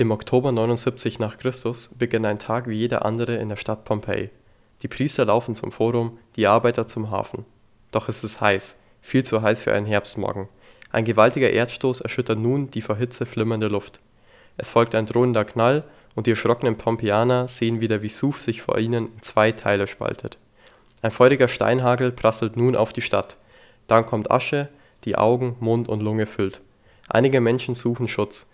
Im Oktober 79 nach Christus beginnt ein Tag wie jeder andere in der Stadt Pompeji. Die Priester laufen zum Forum, die Arbeiter zum Hafen. Doch es ist heiß, viel zu heiß für einen Herbstmorgen. Ein gewaltiger Erdstoß erschüttert nun die vor Hitze flimmernde Luft. Es folgt ein drohender Knall und die erschrockenen Pompeianer sehen, wie der Vesuv sich vor ihnen in zwei Teile spaltet. Ein feuriger Steinhagel prasselt nun auf die Stadt. Dann kommt Asche, die Augen, Mund und Lunge füllt. Einige Menschen suchen Schutz,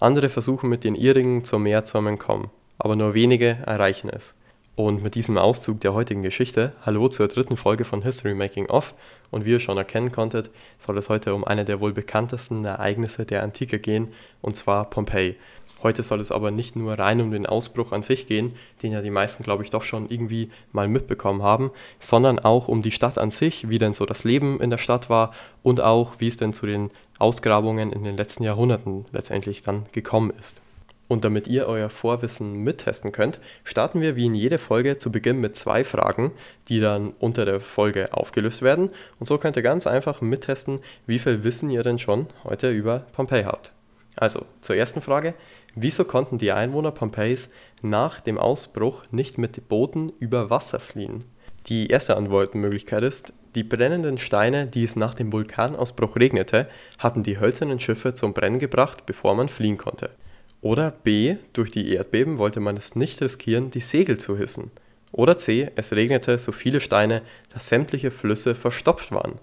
andere versuchen mit den ihrigen zum Meer zu entkommen, aber nur wenige erreichen es. Und mit diesem Auszug der heutigen Geschichte, hallo zur dritten Folge von History Making Off. Und wie ihr schon erkennen konntet, soll es heute um eine der wohl bekanntesten Ereignisse der Antike gehen, und zwar Pompeji. Heute soll es aber nicht nur rein um den Ausbruch an sich gehen, den ja die meisten, glaube ich, doch schon irgendwie mal mitbekommen haben, sondern auch um die Stadt an sich, wie denn so das Leben in der Stadt war und auch, wie es denn zu den Ausgrabungen in den letzten Jahrhunderten letztendlich dann gekommen ist. Und damit ihr euer Vorwissen mittesten könnt, starten wir wie in jede Folge zu Beginn mit zwei Fragen, die dann unter der Folge aufgelöst werden. Und so könnt ihr ganz einfach mittesten, wie viel Wissen ihr denn schon heute über Pompeji habt. Also zur ersten Frage. Wieso konnten die Einwohner Pompeis nach dem Ausbruch nicht mit Booten über Wasser fliehen? Die erste Antwortmöglichkeit ist, die brennenden Steine, die es nach dem Vulkanausbruch regnete, hatten die hölzernen Schiffe zum Brennen gebracht, bevor man fliehen konnte. Oder B, durch die Erdbeben wollte man es nicht riskieren, die Segel zu hissen. Oder C, es regnete so viele Steine, dass sämtliche Flüsse verstopft waren.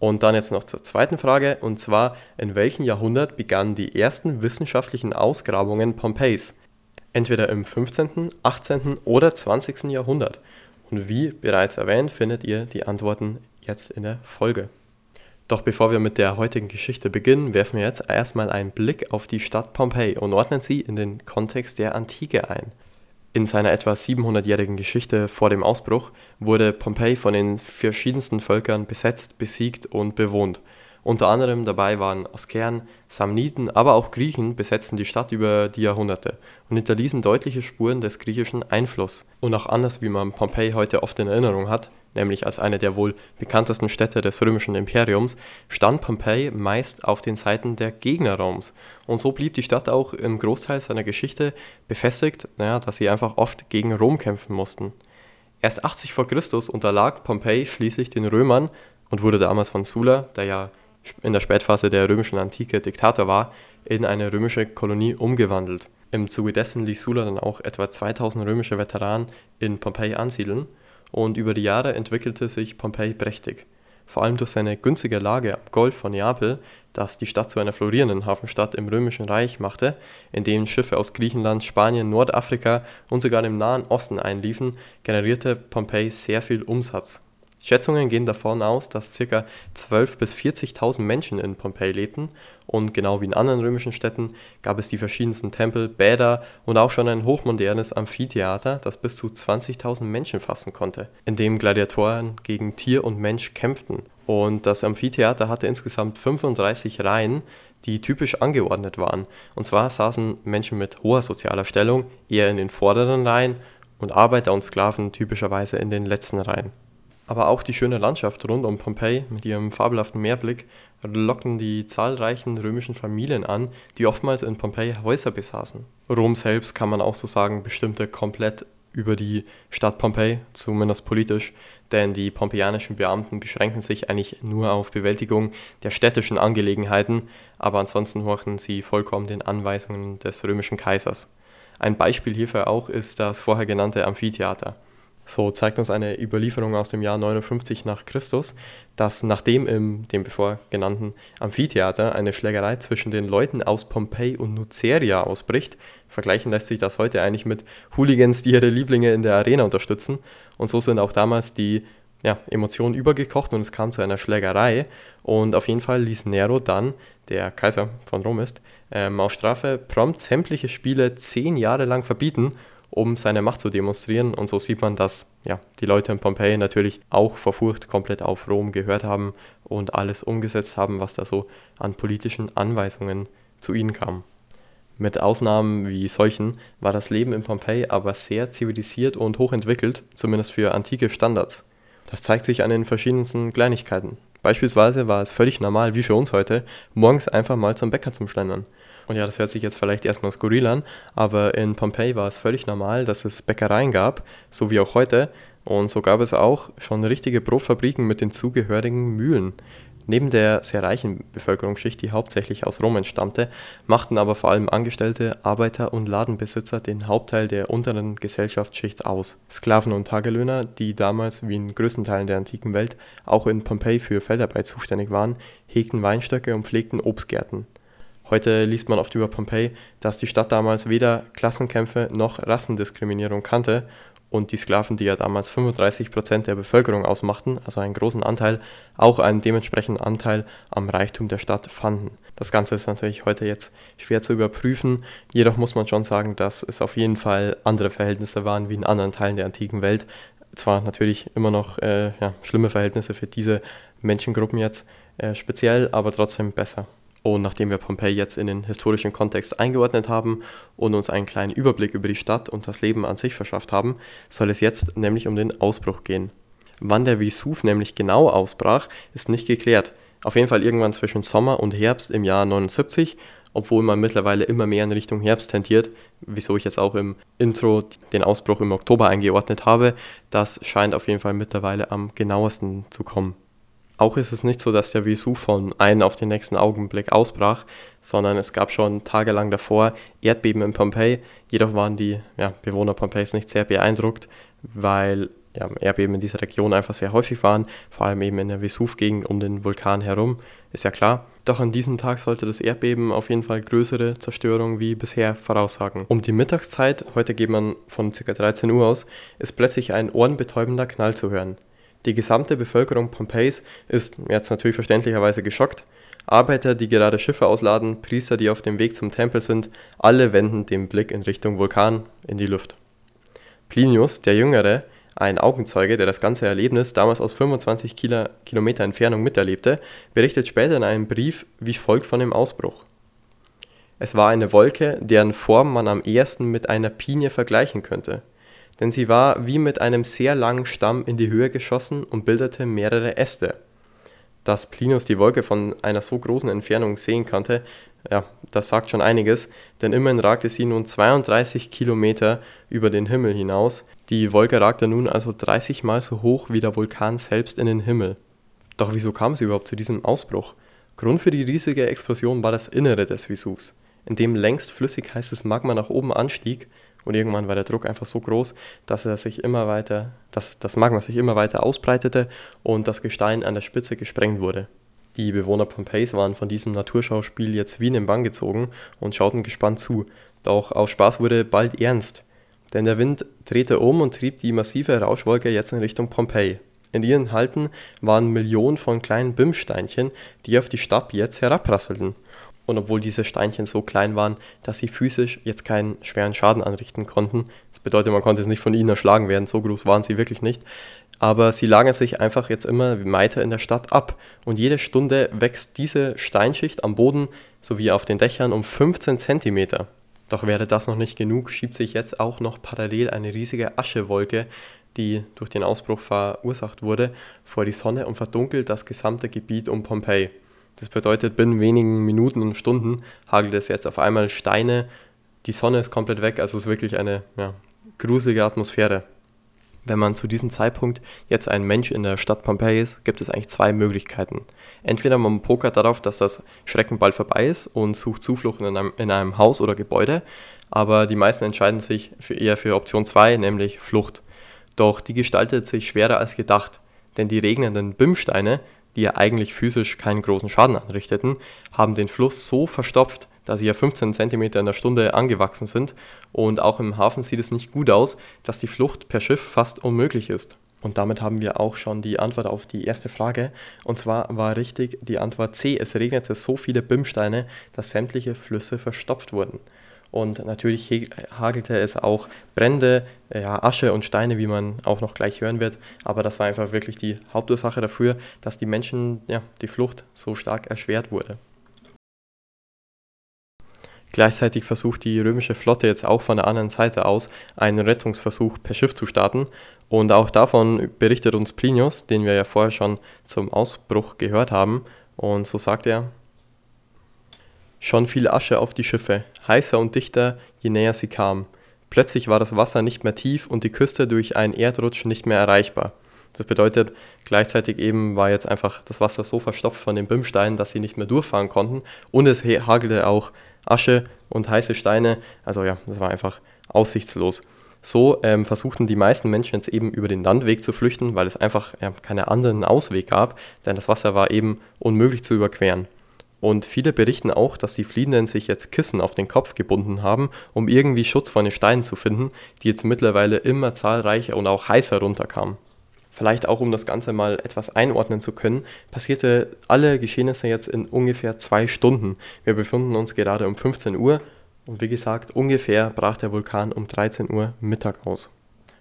Und dann jetzt noch zur zweiten Frage, und zwar, in welchem Jahrhundert begannen die ersten wissenschaftlichen Ausgrabungen Pompeis? Entweder im 15., 18. oder 20. Jahrhundert. Und wie bereits erwähnt, findet ihr die Antworten jetzt in der Folge. Doch bevor wir mit der heutigen Geschichte beginnen, werfen wir jetzt erstmal einen Blick auf die Stadt Pompeji und ordnen sie in den Kontext der Antike ein. In seiner etwa 700-jährigen Geschichte vor dem Ausbruch wurde Pompeji von den verschiedensten Völkern besetzt, besiegt und bewohnt. Unter anderem dabei waren Askern, Samniten, aber auch Griechen besetzten die Stadt über die Jahrhunderte und hinterließen deutliche Spuren des griechischen Einflusses. Und auch anders, wie man Pompeji heute oft in Erinnerung hat, nämlich als eine der wohl bekanntesten Städte des römischen Imperiums, stand Pompeji meist auf den Seiten der Gegnerraums. Und so blieb die Stadt auch im Großteil seiner Geschichte befestigt, naja, dass sie einfach oft gegen Rom kämpfen mussten. Erst 80 v. Chr. unterlag Pompeji schließlich den Römern und wurde damals von Sulla, der ja in der Spätphase der römischen Antike Diktator war, in eine römische Kolonie umgewandelt. Im Zuge dessen ließ Sulla dann auch etwa 2000 römische Veteranen in Pompeji ansiedeln und über die Jahre entwickelte sich Pompeji prächtig. Vor allem durch seine günstige Lage am Golf von Neapel, das die Stadt zu einer florierenden Hafenstadt im Römischen Reich machte, in dem Schiffe aus Griechenland, Spanien, Nordafrika und sogar dem Nahen Osten einliefen, generierte Pompeji sehr viel Umsatz Schätzungen gehen davon aus, dass ca. 12.000 bis 40.000 Menschen in Pompeji lebten und genau wie in anderen römischen Städten gab es die verschiedensten Tempel, Bäder und auch schon ein hochmodernes Amphitheater, das bis zu 20.000 Menschen fassen konnte, in dem Gladiatoren gegen Tier und Mensch kämpften. Und das Amphitheater hatte insgesamt 35 Reihen, die typisch angeordnet waren. Und zwar saßen Menschen mit hoher sozialer Stellung eher in den vorderen Reihen und Arbeiter und Sklaven typischerweise in den letzten Reihen. Aber auch die schöne Landschaft rund um Pompeji mit ihrem fabelhaften Meerblick locken die zahlreichen römischen Familien an, die oftmals in Pompeji Häuser besaßen. Rom selbst kann man auch so sagen, bestimmte komplett über die Stadt Pompeji, zumindest politisch, denn die pompeianischen Beamten beschränken sich eigentlich nur auf Bewältigung der städtischen Angelegenheiten, aber ansonsten horchen sie vollkommen den Anweisungen des römischen Kaisers. Ein Beispiel hierfür auch ist das vorher genannte Amphitheater. So zeigt uns eine Überlieferung aus dem Jahr 59 nach Christus, dass nachdem im dem bevor genannten Amphitheater eine Schlägerei zwischen den Leuten aus Pompeji und Nuceria ausbricht, vergleichen lässt sich das heute eigentlich mit Hooligans, die ihre Lieblinge in der Arena unterstützen. Und so sind auch damals die ja, Emotionen übergekocht und es kam zu einer Schlägerei. Und auf jeden Fall ließ Nero dann, der Kaiser von Rom ist, ähm, auf Strafe prompt sämtliche Spiele zehn Jahre lang verbieten um seine Macht zu demonstrieren. Und so sieht man, dass ja, die Leute in Pompeji natürlich auch vor Furcht komplett auf Rom gehört haben und alles umgesetzt haben, was da so an politischen Anweisungen zu ihnen kam. Mit Ausnahmen wie solchen war das Leben in Pompeji aber sehr zivilisiert und hochentwickelt, zumindest für antike Standards. Das zeigt sich an den verschiedensten Kleinigkeiten. Beispielsweise war es völlig normal, wie für uns heute, morgens einfach mal zum Bäcker zu schlendern. Und ja, das hört sich jetzt vielleicht erstmal skurril an, aber in Pompeji war es völlig normal, dass es Bäckereien gab, so wie auch heute. Und so gab es auch schon richtige Brotfabriken mit den zugehörigen Mühlen. Neben der sehr reichen Bevölkerungsschicht, die hauptsächlich aus Rom entstammte, machten aber vor allem Angestellte, Arbeiter und Ladenbesitzer den Hauptteil der unteren Gesellschaftsschicht aus. Sklaven und Tagelöhner, die damals wie in größten Teilen der antiken Welt auch in Pompeji für Feldarbeit zuständig waren, hegten Weinstöcke und pflegten Obstgärten. Heute liest man oft über Pompeji, dass die Stadt damals weder Klassenkämpfe noch Rassendiskriminierung kannte und die Sklaven, die ja damals 35 Prozent der Bevölkerung ausmachten, also einen großen Anteil, auch einen dementsprechenden Anteil am Reichtum der Stadt fanden. Das Ganze ist natürlich heute jetzt schwer zu überprüfen, jedoch muss man schon sagen, dass es auf jeden Fall andere Verhältnisse waren wie in anderen Teilen der antiken Welt. Zwar natürlich immer noch äh, ja, schlimme Verhältnisse für diese Menschengruppen jetzt äh, speziell, aber trotzdem besser. Und nachdem wir Pompeji jetzt in den historischen Kontext eingeordnet haben und uns einen kleinen Überblick über die Stadt und das Leben an sich verschafft haben, soll es jetzt nämlich um den Ausbruch gehen. Wann der Vesuv nämlich genau ausbrach, ist nicht geklärt. Auf jeden Fall irgendwann zwischen Sommer und Herbst im Jahr 79, obwohl man mittlerweile immer mehr in Richtung Herbst tendiert, wieso ich jetzt auch im Intro den Ausbruch im Oktober eingeordnet habe. Das scheint auf jeden Fall mittlerweile am genauesten zu kommen. Auch ist es nicht so, dass der Vesuv von einem auf den nächsten Augenblick ausbrach, sondern es gab schon tagelang davor Erdbeben in Pompeji. Jedoch waren die ja, Bewohner Pompejis nicht sehr beeindruckt, weil ja, Erdbeben in dieser Region einfach sehr häufig waren, vor allem eben in der Vesuv-Gegend um den Vulkan herum, ist ja klar. Doch an diesem Tag sollte das Erdbeben auf jeden Fall größere Zerstörung wie bisher voraussagen. Um die Mittagszeit, heute geht man von ca. 13 Uhr aus, ist plötzlich ein ohrenbetäubender Knall zu hören. Die gesamte Bevölkerung Pompeis ist jetzt natürlich verständlicherweise geschockt. Arbeiter, die gerade Schiffe ausladen, Priester, die auf dem Weg zum Tempel sind, alle wenden den Blick in Richtung Vulkan in die Luft. Plinius, der Jüngere, ein Augenzeuge, der das ganze Erlebnis damals aus 25 Kilo Kilometer Entfernung miterlebte, berichtet später in einem Brief wie folgt von dem Ausbruch. Es war eine Wolke, deren Form man am ehesten mit einer Pinie vergleichen könnte denn sie war wie mit einem sehr langen Stamm in die Höhe geschossen und bildete mehrere Äste. Dass Plinius die Wolke von einer so großen Entfernung sehen konnte, ja, das sagt schon einiges, denn immerhin ragte sie nun 32 Kilometer über den Himmel hinaus. Die Wolke ragte nun also 30 Mal so hoch wie der Vulkan selbst in den Himmel. Doch wieso kam sie überhaupt zu diesem Ausbruch? Grund für die riesige Explosion war das Innere des Vesuvs, in dem längst flüssig heißes Magma nach oben anstieg und irgendwann war der Druck einfach so groß, dass er sich immer weiter, dass das Magma sich immer weiter ausbreitete und das Gestein an der Spitze gesprengt wurde. Die Bewohner Pompeis waren von diesem Naturschauspiel jetzt wie in den Bann gezogen und schauten gespannt zu. Doch aus Spaß wurde bald ernst, denn der Wind drehte um und trieb die massive Rauschwolke jetzt in Richtung Pompeji. In ihren Halten waren Millionen von kleinen Bimssteinchen, die auf die Stadt jetzt herabrasselten. Und obwohl diese Steinchen so klein waren, dass sie physisch jetzt keinen schweren Schaden anrichten konnten, das bedeutet, man konnte es nicht von ihnen erschlagen werden, so groß waren sie wirklich nicht, aber sie lagern sich einfach jetzt immer weiter in der Stadt ab. Und jede Stunde wächst diese Steinschicht am Boden sowie auf den Dächern um 15 cm. Doch wäre das noch nicht genug, schiebt sich jetzt auch noch parallel eine riesige Aschewolke, die durch den Ausbruch verursacht wurde, vor die Sonne und verdunkelt das gesamte Gebiet um Pompeji. Das bedeutet, binnen wenigen Minuten und Stunden hagelt es jetzt auf einmal Steine, die Sonne ist komplett weg, also es ist wirklich eine ja, gruselige Atmosphäre. Wenn man zu diesem Zeitpunkt jetzt ein Mensch in der Stadt Pompeji ist, gibt es eigentlich zwei Möglichkeiten. Entweder man pokert darauf, dass das Schrecken bald vorbei ist und sucht Zuflucht in einem, in einem Haus oder Gebäude, aber die meisten entscheiden sich für eher für Option 2, nämlich Flucht. Doch die gestaltet sich schwerer als gedacht, denn die regnenden Bimsteine die ja eigentlich physisch keinen großen Schaden anrichteten, haben den Fluss so verstopft, dass sie ja 15 cm in der Stunde angewachsen sind und auch im Hafen sieht es nicht gut aus, dass die Flucht per Schiff fast unmöglich ist. Und damit haben wir auch schon die Antwort auf die erste Frage. Und zwar war richtig die Antwort C. Es regnete so viele Bimsteine, dass sämtliche Flüsse verstopft wurden. Und natürlich hagelte es auch Brände, ja, Asche und Steine, wie man auch noch gleich hören wird. Aber das war einfach wirklich die Hauptursache dafür, dass die Menschen, ja, die Flucht so stark erschwert wurde. Gleichzeitig versucht die römische Flotte jetzt auch von der anderen Seite aus einen Rettungsversuch per Schiff zu starten. Und auch davon berichtet uns Plinius, den wir ja vorher schon zum Ausbruch gehört haben. Und so sagt er, Schon fiel Asche auf die Schiffe, heißer und dichter, je näher sie kamen. Plötzlich war das Wasser nicht mehr tief und die Küste durch einen Erdrutsch nicht mehr erreichbar. Das bedeutet, gleichzeitig eben war jetzt einfach das Wasser so verstopft von den Bimsteinen, dass sie nicht mehr durchfahren konnten. Und es hagelte auch Asche und heiße Steine. Also ja, das war einfach aussichtslos. So ähm, versuchten die meisten Menschen jetzt eben über den Landweg zu flüchten, weil es einfach ja, keinen anderen Ausweg gab, denn das Wasser war eben unmöglich zu überqueren. Und viele berichten auch, dass die Fliehenden sich jetzt Kissen auf den Kopf gebunden haben, um irgendwie Schutz vor den Steinen zu finden, die jetzt mittlerweile immer zahlreicher und auch heißer runterkamen. Vielleicht auch, um das Ganze mal etwas einordnen zu können, passierte alle Geschehnisse jetzt in ungefähr zwei Stunden. Wir befinden uns gerade um 15 Uhr und wie gesagt, ungefähr brach der Vulkan um 13 Uhr Mittag aus.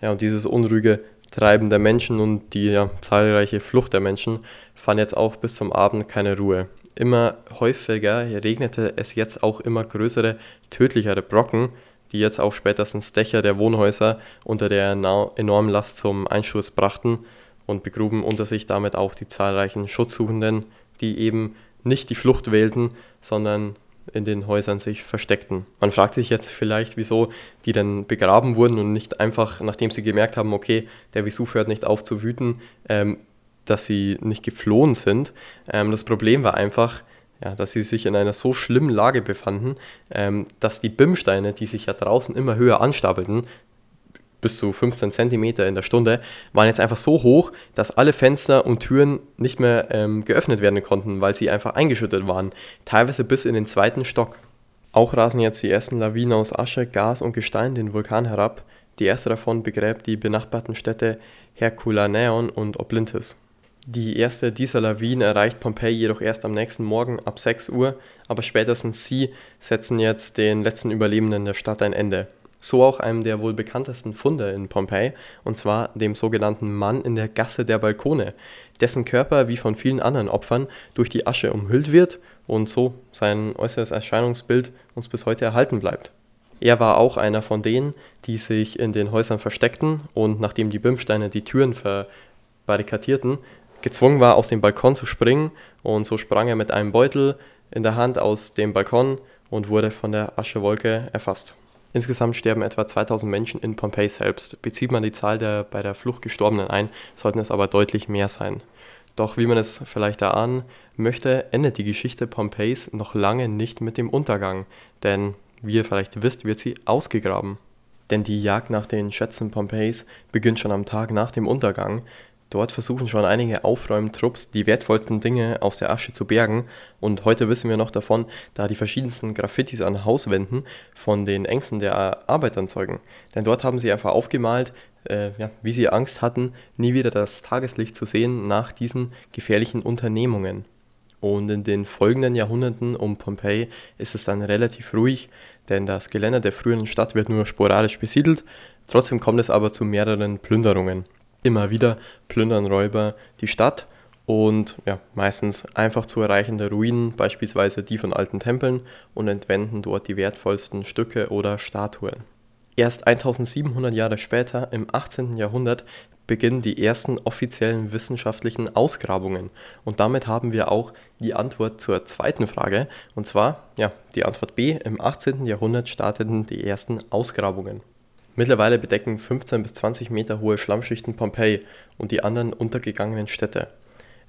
Ja, und dieses unruhige Treiben der Menschen und die ja, zahlreiche Flucht der Menschen fand jetzt auch bis zum Abend keine Ruhe. Immer häufiger regnete es jetzt auch immer größere, tödlichere Brocken, die jetzt auch spätestens Dächer der Wohnhäuser unter der enormen Last zum Einsturz brachten und begruben unter sich damit auch die zahlreichen Schutzsuchenden, die eben nicht die Flucht wählten, sondern in den Häusern sich versteckten. Man fragt sich jetzt vielleicht, wieso die denn begraben wurden und nicht einfach, nachdem sie gemerkt haben, okay, der Vesuv hört nicht auf zu wüten, ähm, dass sie nicht geflohen sind. Ähm, das Problem war einfach, ja, dass sie sich in einer so schlimmen Lage befanden, ähm, dass die Bimsteine, die sich ja draußen immer höher anstapelten, bis zu 15 cm in der Stunde, waren jetzt einfach so hoch, dass alle Fenster und Türen nicht mehr ähm, geöffnet werden konnten, weil sie einfach eingeschüttet waren, teilweise bis in den zweiten Stock. Auch rasen jetzt die ersten Lawinen aus Asche, Gas und Gestein den Vulkan herab. Die erste davon begräbt die benachbarten Städte Herculaneum und Oplynthus. Die erste dieser Lawinen erreicht Pompeji jedoch erst am nächsten Morgen ab 6 Uhr, aber spätestens sie setzen jetzt den letzten Überlebenden der Stadt ein Ende. So auch einem der wohl bekanntesten Funde in Pompeji, und zwar dem sogenannten Mann in der Gasse der Balkone, dessen Körper wie von vielen anderen Opfern durch die Asche umhüllt wird und so sein äußeres Erscheinungsbild uns bis heute erhalten bleibt. Er war auch einer von denen, die sich in den Häusern versteckten und nachdem die Bimsteine die Türen verbarrikadierten, gezwungen war, aus dem Balkon zu springen und so sprang er mit einem Beutel in der Hand aus dem Balkon und wurde von der Aschewolke erfasst. Insgesamt sterben etwa 2000 Menschen in Pompeji selbst. Bezieht man die Zahl der bei der Flucht Gestorbenen ein, sollten es aber deutlich mehr sein. Doch wie man es vielleicht erahnen möchte, endet die Geschichte Pompejis noch lange nicht mit dem Untergang, denn wie ihr vielleicht wisst, wird sie ausgegraben. Denn die Jagd nach den Schätzen Pompejis beginnt schon am Tag nach dem Untergang, Dort versuchen schon einige Aufräumtrupps die wertvollsten Dinge aus der Asche zu bergen und heute wissen wir noch davon, da die verschiedensten Graffitis an Hauswänden von den Ängsten der Arbeitern zeugen. Denn dort haben sie einfach aufgemalt, äh, ja, wie sie Angst hatten, nie wieder das Tageslicht zu sehen nach diesen gefährlichen Unternehmungen. Und in den folgenden Jahrhunderten um Pompeji ist es dann relativ ruhig, denn das Gelände der früheren Stadt wird nur sporadisch besiedelt, trotzdem kommt es aber zu mehreren Plünderungen. Immer wieder plündern Räuber die Stadt und ja, meistens einfach zu erreichende Ruinen, beispielsweise die von alten Tempeln, und entwenden dort die wertvollsten Stücke oder Statuen. Erst 1700 Jahre später, im 18. Jahrhundert, beginnen die ersten offiziellen wissenschaftlichen Ausgrabungen. Und damit haben wir auch die Antwort zur zweiten Frage. Und zwar, ja, die Antwort B, im 18. Jahrhundert starteten die ersten Ausgrabungen. Mittlerweile bedecken 15 bis 20 Meter hohe Schlammschichten Pompeji und die anderen untergegangenen Städte.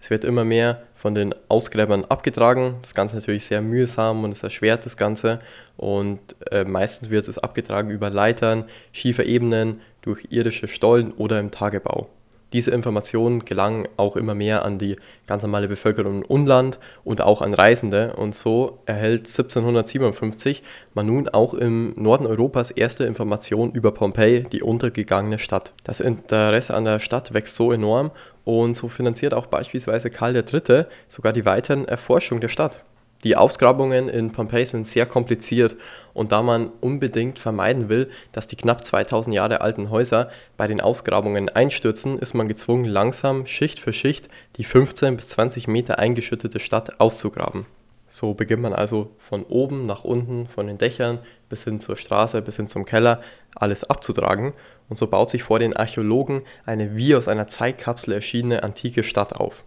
Es wird immer mehr von den Ausgräbern abgetragen. Das Ganze natürlich sehr mühsam und es erschwert das Ganze. Und äh, meistens wird es abgetragen über Leitern, schiefe Ebenen, durch irdische Stollen oder im Tagebau. Diese Informationen gelangen auch immer mehr an die ganz normale Bevölkerung im Unland und auch an Reisende und so erhält 1757 man nun auch im Norden Europas erste Informationen über Pompeji, die untergegangene Stadt. Das Interesse an der Stadt wächst so enorm und so finanziert auch beispielsweise Karl III. sogar die weiteren Erforschung der Stadt. Die Ausgrabungen in Pompeji sind sehr kompliziert und da man unbedingt vermeiden will, dass die knapp 2000 Jahre alten Häuser bei den Ausgrabungen einstürzen, ist man gezwungen, langsam Schicht für Schicht die 15 bis 20 Meter eingeschüttete Stadt auszugraben. So beginnt man also von oben nach unten, von den Dächern bis hin zur Straße, bis hin zum Keller, alles abzutragen und so baut sich vor den Archäologen eine wie aus einer Zeitkapsel erschienene antike Stadt auf.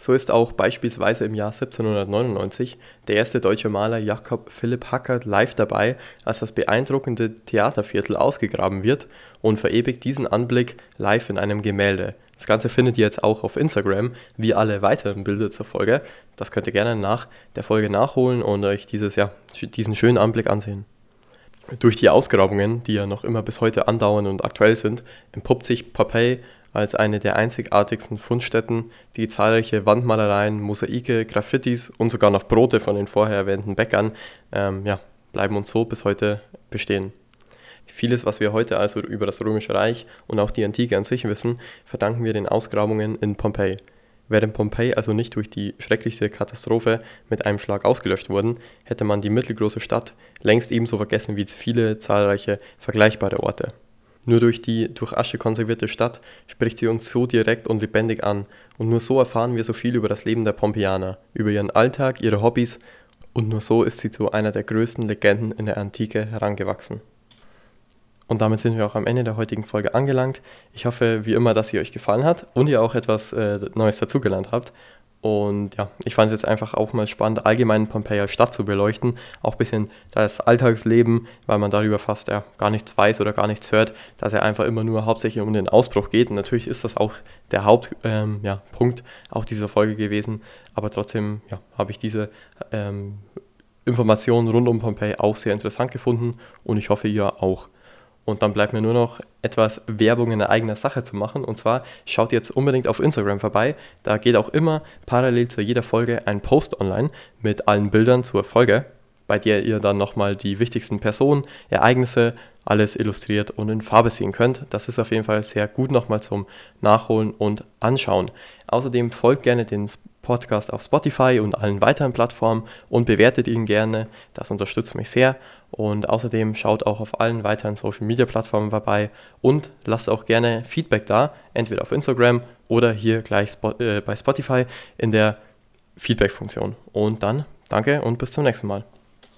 So ist auch beispielsweise im Jahr 1799 der erste deutsche Maler Jakob Philipp Hackert live dabei, als das beeindruckende Theaterviertel ausgegraben wird und verewigt diesen Anblick live in einem Gemälde. Das Ganze findet ihr jetzt auch auf Instagram, wie alle weiteren Bilder zur Folge. Das könnt ihr gerne nach der Folge nachholen und euch dieses, ja, diesen schönen Anblick ansehen. Durch die Ausgrabungen, die ja noch immer bis heute andauern und aktuell sind, entpuppt sich Pompeji als eine der einzigartigsten Fundstätten, die zahlreiche Wandmalereien, Mosaike, Graffitis und sogar noch Brote von den vorher erwähnten Bäckern ähm, ja, bleiben uns so bis heute bestehen. Vieles, was wir heute also über das Römische Reich und auch die Antike an sich wissen, verdanken wir den Ausgrabungen in Pompeji. Wären Pompeji also nicht durch die schrecklichste Katastrophe mit einem Schlag ausgelöscht worden, hätte man die mittelgroße Stadt längst ebenso vergessen wie viele zahlreiche vergleichbare Orte. Nur durch die durch Asche konservierte Stadt spricht sie uns so direkt und lebendig an, und nur so erfahren wir so viel über das Leben der Pompeianer, über ihren Alltag, ihre Hobbys, und nur so ist sie zu einer der größten Legenden in der Antike herangewachsen. Und damit sind wir auch am Ende der heutigen Folge angelangt. Ich hoffe, wie immer, dass sie euch gefallen hat und ihr auch etwas äh, Neues dazugelernt habt. Und ja, ich fand es jetzt einfach auch mal spannend, allgemein Pompeji als Stadt zu beleuchten. Auch ein bisschen das Alltagsleben, weil man darüber fast ja, gar nichts weiß oder gar nichts hört, dass er einfach immer nur hauptsächlich um den Ausbruch geht. Und natürlich ist das auch der Hauptpunkt ähm, ja, auch dieser Folge gewesen. Aber trotzdem ja, habe ich diese ähm, Informationen rund um Pompeji auch sehr interessant gefunden und ich hoffe, ihr auch. Und dann bleibt mir nur noch etwas Werbung in eigener Sache zu machen. Und zwar schaut jetzt unbedingt auf Instagram vorbei. Da geht auch immer parallel zu jeder Folge ein Post online mit allen Bildern zur Folge, bei der ihr dann nochmal die wichtigsten Personen, Ereignisse, alles illustriert und in Farbe sehen könnt. Das ist auf jeden Fall sehr gut nochmal zum Nachholen und Anschauen. Außerdem folgt gerne den Podcast auf Spotify und allen weiteren Plattformen und bewertet ihn gerne. Das unterstützt mich sehr. Und außerdem schaut auch auf allen weiteren Social Media Plattformen vorbei und lasst auch gerne Feedback da, entweder auf Instagram oder hier gleich äh, bei Spotify in der Feedback-Funktion. Und dann danke und bis zum nächsten Mal.